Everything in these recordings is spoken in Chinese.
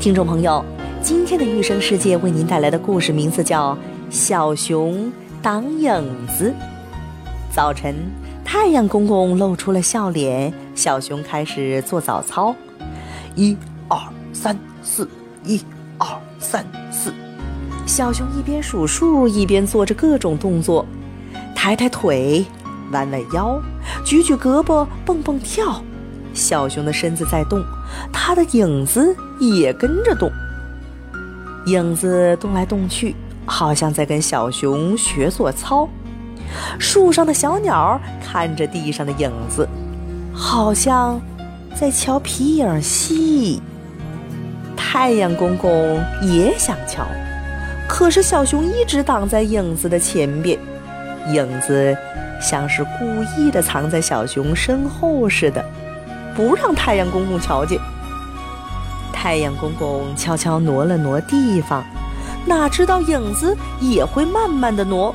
听众朋友，今天的育生世界为您带来的故事名字叫《小熊挡影子》。早晨，太阳公公露出了笑脸，小熊开始做早操。一、二、三、四，一、二、三、四。小熊一边数数，一边做着各种动作，抬抬腿，弯弯腰，举举胳膊，蹦蹦跳。小熊的身子在动，它的影子也跟着动。影子动来动去，好像在跟小熊学做操。树上的小鸟看着地上的影子，好像在瞧皮影戏。太阳公公也想瞧，可是小熊一直挡在影子的前边，影子像是故意的藏在小熊身后似的。不让太阳公公瞧见。太阳公公悄悄挪了挪地方，哪知道影子也会慢慢的挪，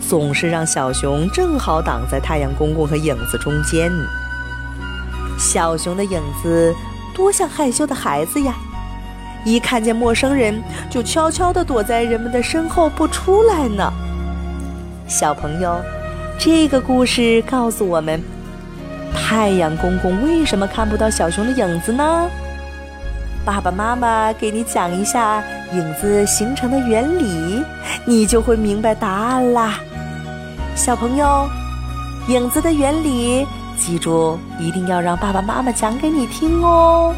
总是让小熊正好挡在太阳公公和影子中间。小熊的影子多像害羞的孩子呀，一看见陌生人就悄悄地躲在人们的身后不出来呢。小朋友，这个故事告诉我们。太阳公公为什么看不到小熊的影子呢？爸爸妈妈给你讲一下影子形成的原理，你就会明白答案啦。小朋友，影子的原理，记住一定要让爸爸妈妈讲给你听哦。